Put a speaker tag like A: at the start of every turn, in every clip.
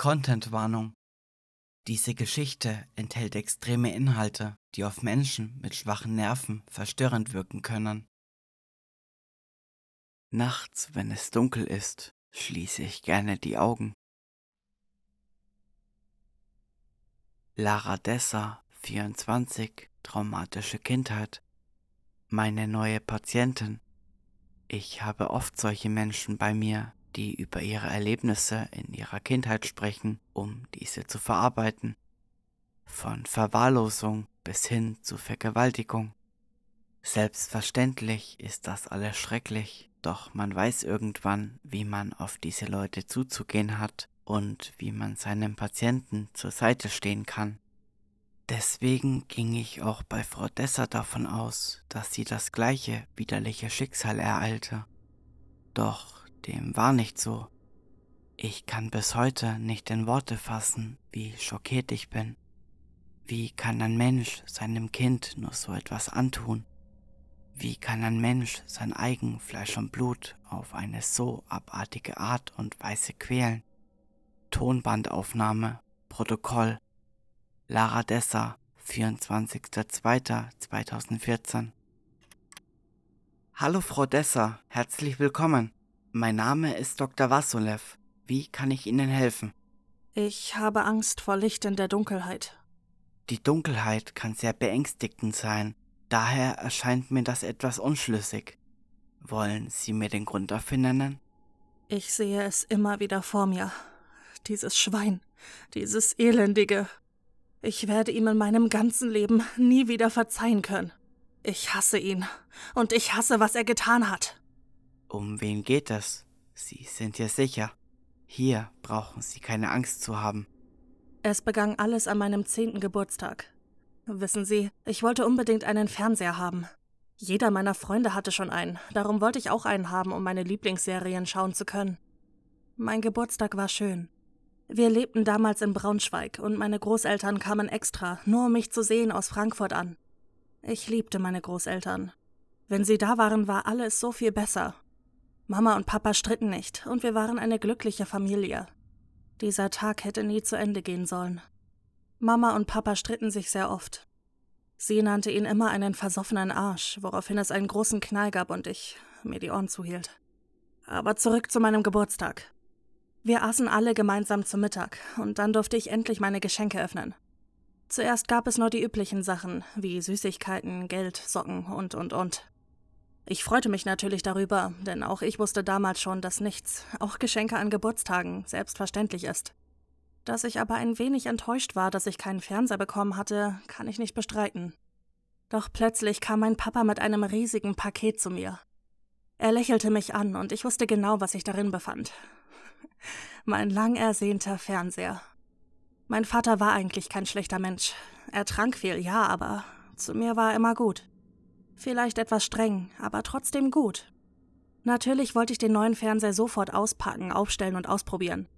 A: Contentwarnung. Diese Geschichte enthält extreme Inhalte, die auf Menschen mit schwachen Nerven verstörend wirken können. Nachts, wenn es dunkel ist, schließe ich gerne die Augen. Lara Dessa, 24, traumatische Kindheit. Meine neue Patientin. Ich habe oft solche Menschen bei mir, die über ihre Erlebnisse in ihrer Kindheit sprechen, um diese zu verarbeiten. Von Verwahrlosung bis hin zu Vergewaltigung. Selbstverständlich ist das alles schrecklich, doch man weiß irgendwann, wie man auf diese Leute zuzugehen hat und wie man seinem Patienten zur Seite stehen kann. Deswegen ging ich auch bei Frau Desser davon aus, dass sie das gleiche widerliche Schicksal ereilte. Doch dem war nicht so. Ich kann bis heute nicht in Worte fassen, wie schockiert ich bin. Wie kann ein Mensch seinem Kind nur so etwas antun? Wie kann ein Mensch sein eigen Fleisch und Blut auf eine so abartige Art und Weise quälen? Tonbandaufnahme, Protokoll. Lara Dessa, 24.02.2014. Hallo Frau Dessa, herzlich willkommen. Mein Name ist Dr. Vassolev. Wie kann ich Ihnen helfen?
B: Ich habe Angst vor Licht in der Dunkelheit.
A: Die Dunkelheit kann sehr beängstigend sein. Daher erscheint mir das etwas unschlüssig. Wollen Sie mir den Grund dafür nennen?
B: Ich sehe es immer wieder vor mir. Dieses Schwein, dieses Elendige. Ich werde ihm in meinem ganzen Leben nie wieder verzeihen können. Ich hasse ihn. Und ich hasse, was er getan hat.
A: Um wen geht es? Sie sind ja sicher. Hier brauchen Sie keine Angst zu haben.
B: Es begann alles an meinem zehnten Geburtstag. Wissen Sie, ich wollte unbedingt einen Fernseher haben. Jeder meiner Freunde hatte schon einen, darum wollte ich auch einen haben, um meine Lieblingsserien schauen zu können. Mein Geburtstag war schön. Wir lebten damals in Braunschweig und meine Großeltern kamen extra, nur um mich zu sehen, aus Frankfurt an. Ich liebte meine Großeltern. Wenn sie da waren, war alles so viel besser. Mama und Papa stritten nicht und wir waren eine glückliche Familie. Dieser Tag hätte nie zu Ende gehen sollen. Mama und Papa stritten sich sehr oft. Sie nannte ihn immer einen versoffenen Arsch, woraufhin es einen großen Knall gab und ich mir die Ohren zuhielt. Aber zurück zu meinem Geburtstag. Wir aßen alle gemeinsam zu Mittag und dann durfte ich endlich meine Geschenke öffnen. Zuerst gab es nur die üblichen Sachen, wie Süßigkeiten, Geld, Socken und und und. Ich freute mich natürlich darüber, denn auch ich wusste damals schon, dass nichts, auch Geschenke an Geburtstagen, selbstverständlich ist. Dass ich aber ein wenig enttäuscht war, dass ich keinen Fernseher bekommen hatte, kann ich nicht bestreiten. Doch plötzlich kam mein Papa mit einem riesigen Paket zu mir. Er lächelte mich an und ich wusste genau, was sich darin befand. mein lang ersehnter Fernseher. Mein Vater war eigentlich kein schlechter Mensch. Er trank viel, ja, aber zu mir war er immer gut. Vielleicht etwas streng, aber trotzdem gut. Natürlich wollte ich den neuen Fernseher sofort auspacken, aufstellen und ausprobieren.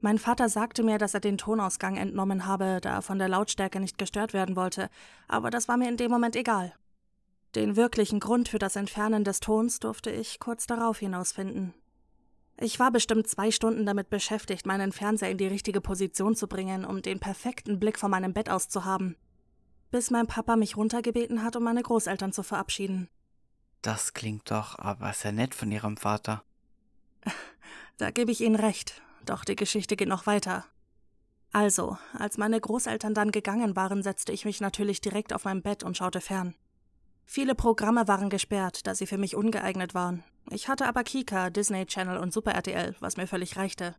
B: Mein Vater sagte mir, dass er den Tonausgang entnommen habe, da er von der Lautstärke nicht gestört werden wollte, aber das war mir in dem Moment egal. Den wirklichen Grund für das Entfernen des Tons durfte ich kurz darauf hinausfinden. Ich war bestimmt zwei Stunden damit beschäftigt, meinen Fernseher in die richtige Position zu bringen, um den perfekten Blick von meinem Bett aus zu haben bis mein Papa mich runtergebeten hat, um meine Großeltern zu verabschieden.
A: Das klingt doch aber sehr nett von Ihrem Vater.
B: Da gebe ich Ihnen recht, doch die Geschichte geht noch weiter. Also, als meine Großeltern dann gegangen waren, setzte ich mich natürlich direkt auf mein Bett und schaute fern. Viele Programme waren gesperrt, da sie für mich ungeeignet waren. Ich hatte aber Kika, Disney Channel und Super RTL, was mir völlig reichte.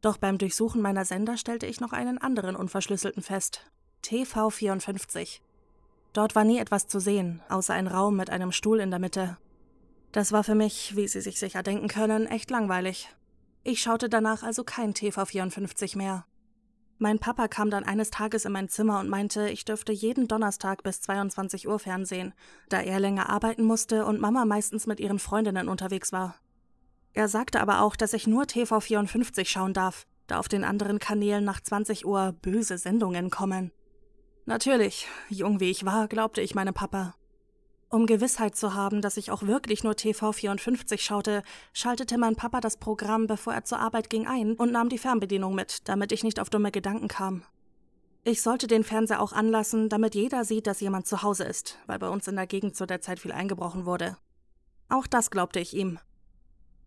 B: Doch beim Durchsuchen meiner Sender stellte ich noch einen anderen unverschlüsselten fest, TV54. Dort war nie etwas zu sehen, außer ein Raum mit einem Stuhl in der Mitte. Das war für mich, wie Sie sich sicher denken können, echt langweilig. Ich schaute danach also kein TV54 mehr. Mein Papa kam dann eines Tages in mein Zimmer und meinte, ich dürfte jeden Donnerstag bis 22 Uhr fernsehen, da er länger arbeiten musste und Mama meistens mit ihren Freundinnen unterwegs war. Er sagte aber auch, dass ich nur TV54 schauen darf, da auf den anderen Kanälen nach 20 Uhr böse Sendungen kommen. Natürlich, jung wie ich war, glaubte ich meinem Papa. Um Gewissheit zu haben, dass ich auch wirklich nur TV 54 schaute, schaltete mein Papa das Programm, bevor er zur Arbeit ging, ein und nahm die Fernbedienung mit, damit ich nicht auf dumme Gedanken kam. Ich sollte den Fernseher auch anlassen, damit jeder sieht, dass jemand zu Hause ist, weil bei uns in der Gegend zu der Zeit viel eingebrochen wurde. Auch das glaubte ich ihm.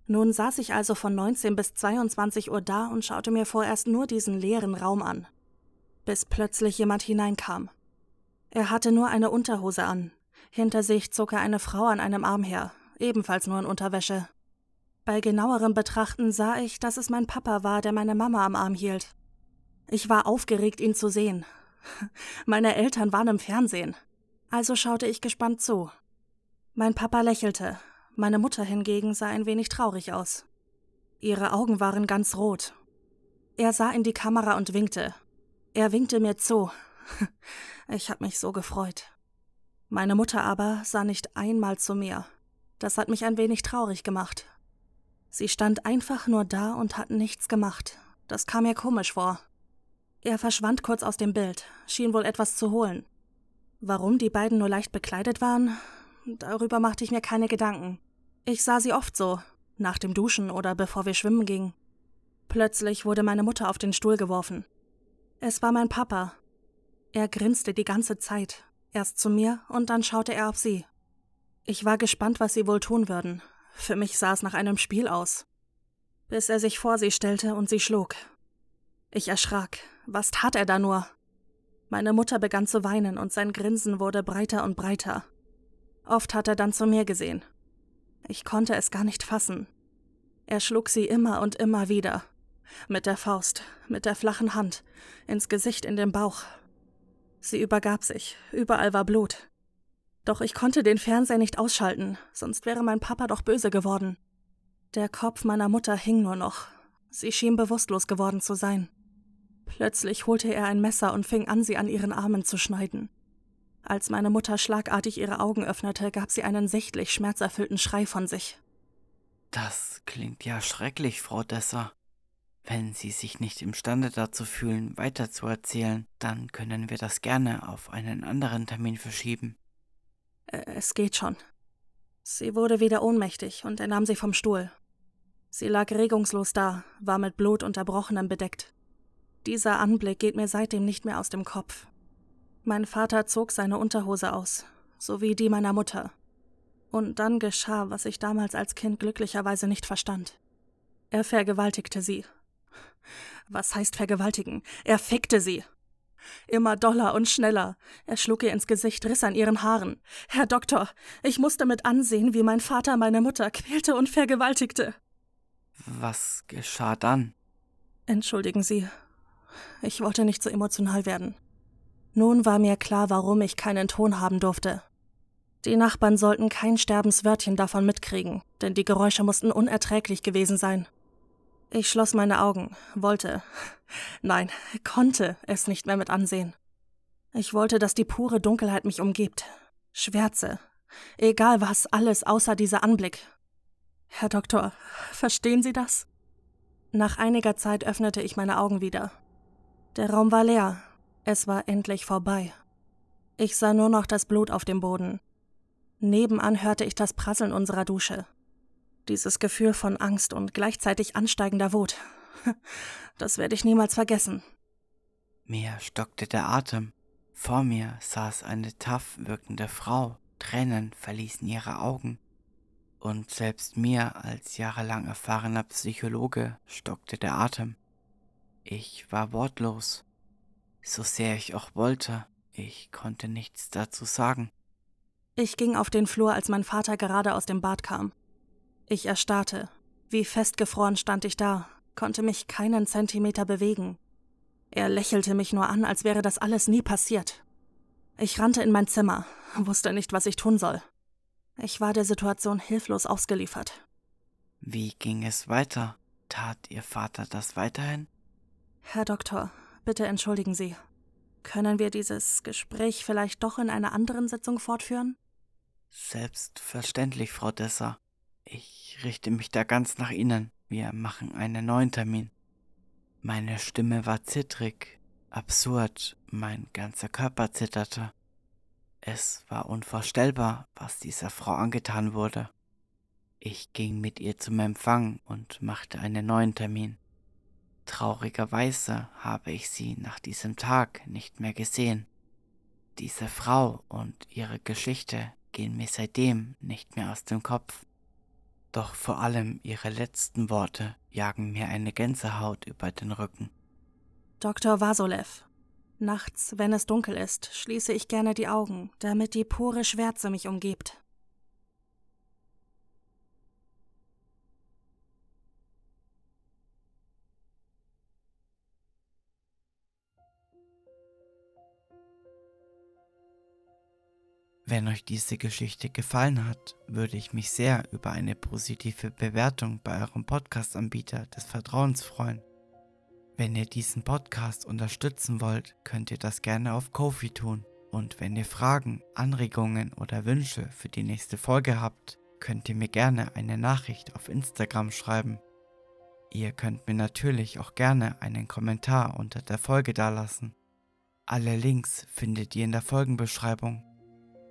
B: Nun saß ich also von 19 bis 22 Uhr da und schaute mir vorerst nur diesen leeren Raum an, bis plötzlich jemand hineinkam. Er hatte nur eine Unterhose an, hinter sich zog er eine Frau an einem Arm her, ebenfalls nur in Unterwäsche. Bei genauerem Betrachten sah ich, dass es mein Papa war, der meine Mama am Arm hielt. Ich war aufgeregt, ihn zu sehen. Meine Eltern waren im Fernsehen. Also schaute ich gespannt zu. Mein Papa lächelte, meine Mutter hingegen sah ein wenig traurig aus. Ihre Augen waren ganz rot. Er sah in die Kamera und winkte. Er winkte mir zu. Ich hab mich so gefreut. Meine Mutter aber sah nicht einmal zu mir. Das hat mich ein wenig traurig gemacht. Sie stand einfach nur da und hat nichts gemacht. Das kam mir komisch vor. Er verschwand kurz aus dem Bild, schien wohl etwas zu holen. Warum die beiden nur leicht bekleidet waren, darüber machte ich mir keine Gedanken. Ich sah sie oft so, nach dem Duschen oder bevor wir schwimmen gingen. Plötzlich wurde meine Mutter auf den Stuhl geworfen. Es war mein Papa. Er grinste die ganze Zeit, Erst zu mir und dann schaute er auf sie. Ich war gespannt, was sie wohl tun würden. Für mich sah es nach einem Spiel aus. Bis er sich vor sie stellte und sie schlug. Ich erschrak. Was tat er da nur? Meine Mutter begann zu weinen und sein Grinsen wurde breiter und breiter. Oft hat er dann zu mir gesehen. Ich konnte es gar nicht fassen. Er schlug sie immer und immer wieder. Mit der Faust, mit der flachen Hand, ins Gesicht, in den Bauch, Sie übergab sich, überall war Blut. Doch ich konnte den Fernseher nicht ausschalten, sonst wäre mein Papa doch böse geworden. Der Kopf meiner Mutter hing nur noch. Sie schien bewusstlos geworden zu sein. Plötzlich holte er ein Messer und fing an, sie an ihren Armen zu schneiden. Als meine Mutter schlagartig ihre Augen öffnete, gab sie einen sichtlich schmerzerfüllten Schrei von sich.
A: Das klingt ja schrecklich, Frau Desser. Wenn Sie sich nicht imstande dazu fühlen, weiterzuerzählen, dann können wir das gerne auf einen anderen Termin verschieben.
B: Es geht schon. Sie wurde wieder ohnmächtig und er nahm sie vom Stuhl. Sie lag regungslos da, war mit Blut und Erbrochenem bedeckt. Dieser Anblick geht mir seitdem nicht mehr aus dem Kopf. Mein Vater zog seine Unterhose aus, sowie die meiner Mutter. Und dann geschah, was ich damals als Kind glücklicherweise nicht verstand. Er vergewaltigte sie was heißt vergewaltigen? Er fickte sie. Immer doller und schneller. Er schlug ihr ins Gesicht, riss an ihren Haaren. Herr Doktor, ich musste mit ansehen, wie mein Vater meine Mutter quälte und vergewaltigte.
A: Was geschah dann?
B: Entschuldigen Sie. Ich wollte nicht so emotional werden. Nun war mir klar, warum ich keinen Ton haben durfte. Die Nachbarn sollten kein Sterbenswörtchen davon mitkriegen, denn die Geräusche mussten unerträglich gewesen sein. Ich schloss meine Augen, wollte, nein, konnte es nicht mehr mit ansehen. Ich wollte, dass die pure Dunkelheit mich umgibt. Schwärze. Egal was, alles außer dieser Anblick. Herr Doktor, verstehen Sie das? Nach einiger Zeit öffnete ich meine Augen wieder. Der Raum war leer. Es war endlich vorbei. Ich sah nur noch das Blut auf dem Boden. Nebenan hörte ich das Prasseln unserer Dusche. Dieses Gefühl von Angst und gleichzeitig ansteigender Wut. Das werde ich niemals vergessen.
A: Mir stockte der Atem. Vor mir saß eine taff wirkende Frau. Tränen verließen ihre Augen. Und selbst mir als jahrelang erfahrener Psychologe stockte der Atem. Ich war wortlos. So sehr ich auch wollte, ich konnte nichts dazu sagen.
B: Ich ging auf den Flur, als mein Vater gerade aus dem Bad kam. Ich erstarrte. Wie festgefroren stand ich da, konnte mich keinen Zentimeter bewegen. Er lächelte mich nur an, als wäre das alles nie passiert. Ich rannte in mein Zimmer, wusste nicht, was ich tun soll. Ich war der Situation hilflos ausgeliefert.
A: Wie ging es weiter? Tat Ihr Vater das weiterhin?
B: Herr Doktor, bitte entschuldigen Sie. Können wir dieses Gespräch vielleicht doch in einer anderen Sitzung fortführen?
A: Selbstverständlich, Frau Desser. Ich richte mich da ganz nach Ihnen. Wir machen einen neuen Termin. Meine Stimme war zittrig, absurd, mein ganzer Körper zitterte. Es war unvorstellbar, was dieser Frau angetan wurde. Ich ging mit ihr zum Empfang und machte einen neuen Termin. Traurigerweise habe ich sie nach diesem Tag nicht mehr gesehen. Diese Frau und ihre Geschichte gehen mir seitdem nicht mehr aus dem Kopf. Doch vor allem ihre letzten Worte jagen mir eine Gänsehaut über den Rücken.
B: Dr. Vasolev. Nachts, wenn es dunkel ist, schließe ich gerne die Augen, damit die pure Schwärze mich umgibt.
A: Wenn euch diese Geschichte gefallen hat, würde ich mich sehr über eine positive Bewertung bei eurem Podcast-Anbieter des Vertrauens freuen. Wenn ihr diesen Podcast unterstützen wollt, könnt ihr das gerne auf Kofi tun. Und wenn ihr Fragen, Anregungen oder Wünsche für die nächste Folge habt, könnt ihr mir gerne eine Nachricht auf Instagram schreiben. Ihr könnt mir natürlich auch gerne einen Kommentar unter der Folge dalassen. Alle Links findet ihr in der Folgenbeschreibung.